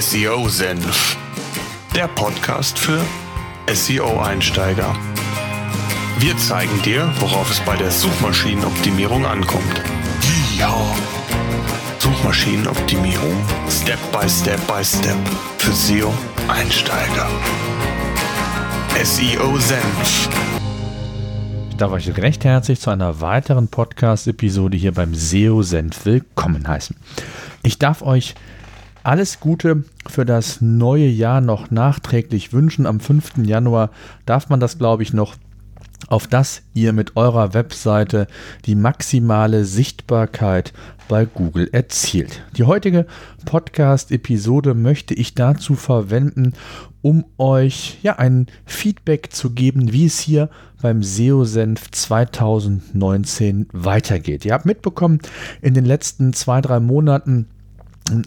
SEO-Senf, der Podcast für SEO-Einsteiger. Wir zeigen dir, worauf es bei der Suchmaschinenoptimierung ankommt. Ja. Suchmaschinenoptimierung Step by Step by Step für SEO-Einsteiger. SEO-Senf. Ich darf euch recht herzlich zu einer weiteren Podcast-Episode hier beim SEO-Senf willkommen heißen. Ich darf euch alles Gute für das neue Jahr noch nachträglich wünschen. Am 5. Januar darf man das, glaube ich, noch auf dass ihr mit eurer Webseite die maximale Sichtbarkeit bei Google erzielt. Die heutige Podcast-Episode möchte ich dazu verwenden, um euch ja ein Feedback zu geben, wie es hier beim SEO-Senf 2019 weitergeht. Ihr habt mitbekommen, in den letzten zwei, drei Monaten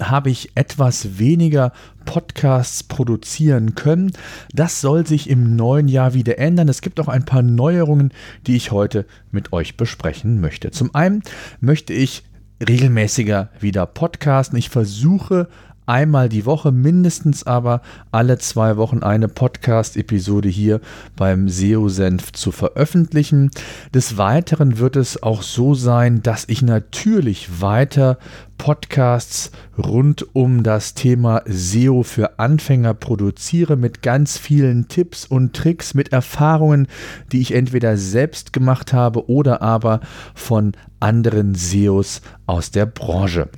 habe ich etwas weniger Podcasts produzieren können. Das soll sich im neuen Jahr wieder ändern. Es gibt auch ein paar Neuerungen, die ich heute mit euch besprechen möchte. Zum einen möchte ich regelmäßiger wieder podcasten. Ich versuche einmal die Woche, mindestens aber alle zwei Wochen eine Podcast-Episode hier beim SEO-Senf zu veröffentlichen. Des Weiteren wird es auch so sein, dass ich natürlich weiter Podcasts rund um das Thema SEO für Anfänger produziere mit ganz vielen Tipps und Tricks, mit Erfahrungen, die ich entweder selbst gemacht habe oder aber von anderen SEOs aus der Branche.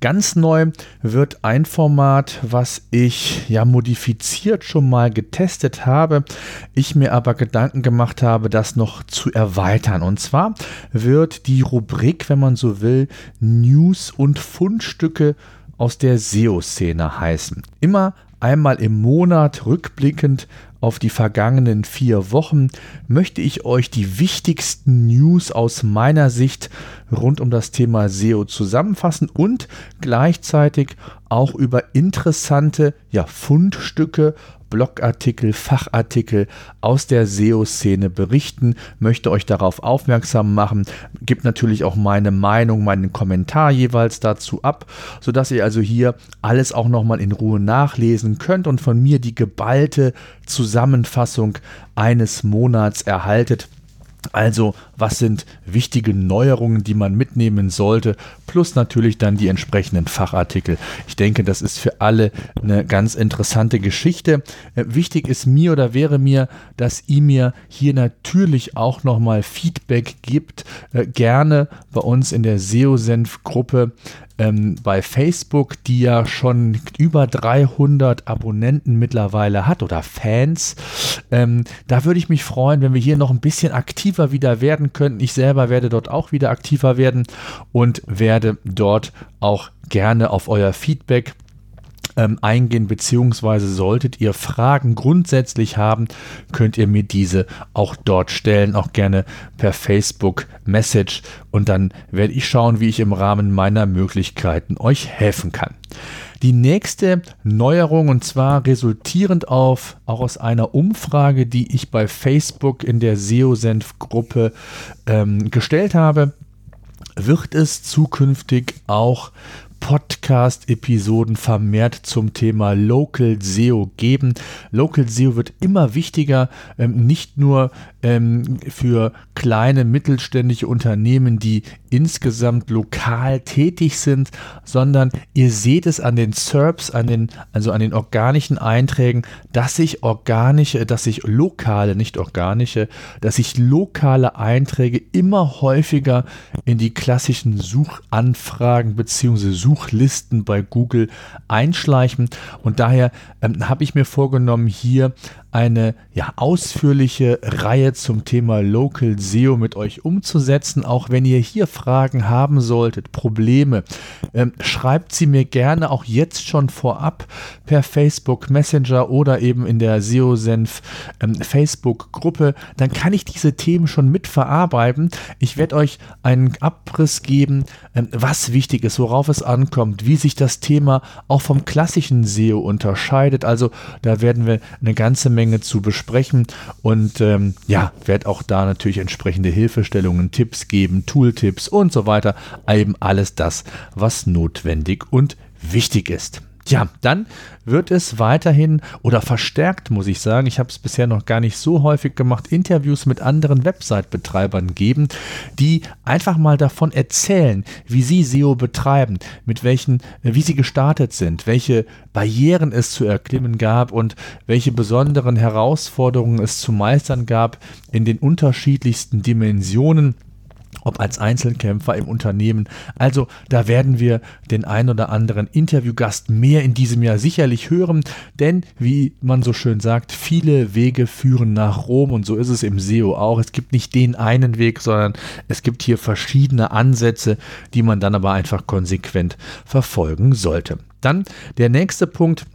Ganz neu wird ein Format, was ich ja modifiziert schon mal getestet habe, ich mir aber Gedanken gemacht habe, das noch zu erweitern. Und zwar wird die Rubrik, wenn man so will, News und Fundstücke aus der SEO-Szene heißen. Immer einmal im Monat rückblickend auf die vergangenen vier Wochen möchte ich euch die wichtigsten News aus meiner Sicht rund um das Thema SEO zusammenfassen und gleichzeitig auch über interessante ja, Fundstücke Blogartikel, Fachartikel aus der SEO-Szene berichten, möchte euch darauf aufmerksam machen, gibt natürlich auch meine Meinung, meinen Kommentar jeweils dazu ab, sodass ihr also hier alles auch nochmal in Ruhe nachlesen könnt und von mir die geballte Zusammenfassung eines Monats erhaltet. Also, was sind wichtige Neuerungen, die man mitnehmen sollte, plus natürlich dann die entsprechenden Fachartikel. Ich denke, das ist für alle eine ganz interessante Geschichte. Äh, wichtig ist mir oder wäre mir, dass ihr mir hier natürlich auch nochmal Feedback gibt. Äh, gerne bei uns in der SEO-Senf-Gruppe ähm, bei Facebook, die ja schon über 300 Abonnenten mittlerweile hat oder Fans. Ähm, da würde ich mich freuen, wenn wir hier noch ein bisschen aktiver wieder werden könnten. Ich selber werde dort auch wieder aktiver werden und werde dort auch gerne auf euer Feedback ähm, eingehen, beziehungsweise solltet ihr Fragen grundsätzlich haben, könnt ihr mir diese auch dort stellen, auch gerne per Facebook Message und dann werde ich schauen, wie ich im Rahmen meiner Möglichkeiten euch helfen kann. Die nächste Neuerung und zwar resultierend auf auch aus einer Umfrage, die ich bei Facebook in der SEO-Senf-Gruppe ähm, gestellt habe, wird es zukünftig auch Podcast-Episoden vermehrt zum Thema Local SEO geben. Local SEO wird immer wichtiger, ähm, nicht nur ähm, für kleine mittelständische Unternehmen, die insgesamt lokal tätig sind, sondern ihr seht es an den SERPs, an den, also an den organischen Einträgen, dass sich organische, dass sich lokale, nicht organische, dass sich lokale Einträge immer häufiger in die klassischen Suchanfragen bzw. Suchlisten bei Google einschleichen. Und daher ähm, habe ich mir vorgenommen, hier eine ja, ausführliche Reihe zum Thema Local SEO mit euch umzusetzen. Auch wenn ihr hier Fragen haben solltet, Probleme, ähm, schreibt sie mir gerne auch jetzt schon vorab per Facebook Messenger oder eben in der SEO-Senf ähm, Facebook-Gruppe. Dann kann ich diese Themen schon mit verarbeiten. Ich werde euch einen Abriss geben, ähm, was wichtig ist, worauf es ankommt, wie sich das Thema auch vom klassischen SEO unterscheidet. Also da werden wir eine ganze Menge Menge zu besprechen und ähm, ja, werde auch da natürlich entsprechende Hilfestellungen, Tipps geben, Tooltips und so weiter. Eben alles das, was notwendig und wichtig ist. Ja, dann wird es weiterhin oder verstärkt, muss ich sagen, ich habe es bisher noch gar nicht so häufig gemacht, Interviews mit anderen Website-Betreibern geben, die einfach mal davon erzählen, wie sie SEO betreiben, mit welchen, äh, wie sie gestartet sind, welche Barrieren es zu erklimmen gab und welche besonderen Herausforderungen es zu meistern gab in den unterschiedlichsten Dimensionen ob als Einzelkämpfer im Unternehmen. Also da werden wir den ein oder anderen Interviewgast mehr in diesem Jahr sicherlich hören, denn wie man so schön sagt, viele Wege führen nach Rom und so ist es im SEO auch. Es gibt nicht den einen Weg, sondern es gibt hier verschiedene Ansätze, die man dann aber einfach konsequent verfolgen sollte. Dann der nächste Punkt,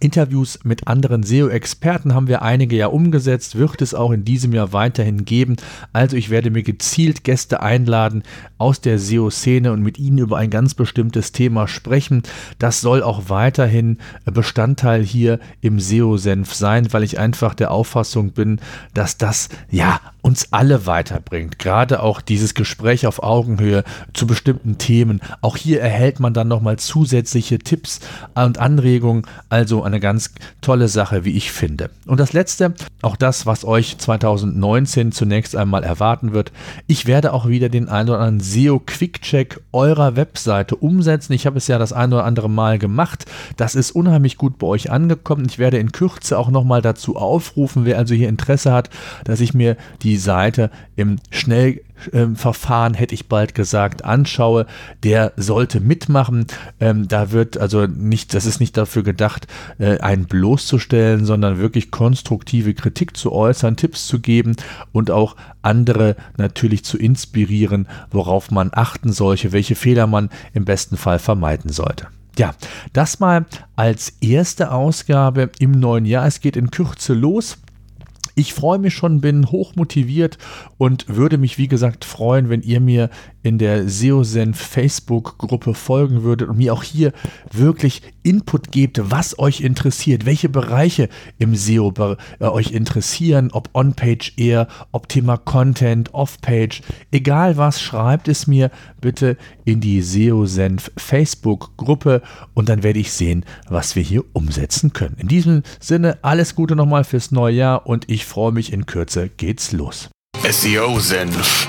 Interviews mit anderen SEO-Experten haben wir einige ja umgesetzt, wird es auch in diesem Jahr weiterhin geben. Also ich werde mir gezielt Gäste einladen aus der SEO-Szene und mit ihnen über ein ganz bestimmtes Thema sprechen. Das soll auch weiterhin Bestandteil hier im SEO-Senf sein, weil ich einfach der Auffassung bin, dass das ja uns alle weiterbringt. Gerade auch dieses Gespräch auf Augenhöhe zu bestimmten Themen. Auch hier erhält man dann nochmal zusätzliche Tipps und Anregungen. Also eine ganz tolle Sache, wie ich finde. Und das letzte, auch das, was euch 2019 zunächst einmal erwarten wird. Ich werde auch wieder den ein oder anderen SEO Quick Check eurer Webseite umsetzen. Ich habe es ja das ein oder andere Mal gemacht. Das ist unheimlich gut bei euch angekommen. Ich werde in Kürze auch nochmal dazu aufrufen, wer also hier Interesse hat, dass ich mir die die Seite im Schnellverfahren, hätte ich bald gesagt, anschaue, der sollte mitmachen. Ähm, da wird also nicht, das ist nicht dafür gedacht, äh, einen bloßzustellen, sondern wirklich konstruktive Kritik zu äußern, Tipps zu geben und auch andere natürlich zu inspirieren, worauf man achten sollte, welche Fehler man im besten Fall vermeiden sollte. Ja, das mal als erste Ausgabe im neuen Jahr. Es geht in Kürze los. Ich freue mich schon, bin hochmotiviert und würde mich, wie gesagt, freuen, wenn ihr mir in der SEOSenf Facebook-Gruppe folgen würdet und mir auch hier wirklich Input gebt, was euch interessiert, welche Bereiche im SEO äh, euch interessieren, ob On-Page eher, ob Thema Content, Off-Page, egal was, schreibt es mir bitte in die SEOSenf Facebook-Gruppe und dann werde ich sehen, was wir hier umsetzen können. In diesem Sinne, alles Gute nochmal fürs neue Jahr und ich freue mich, in Kürze geht's los. SEO Senf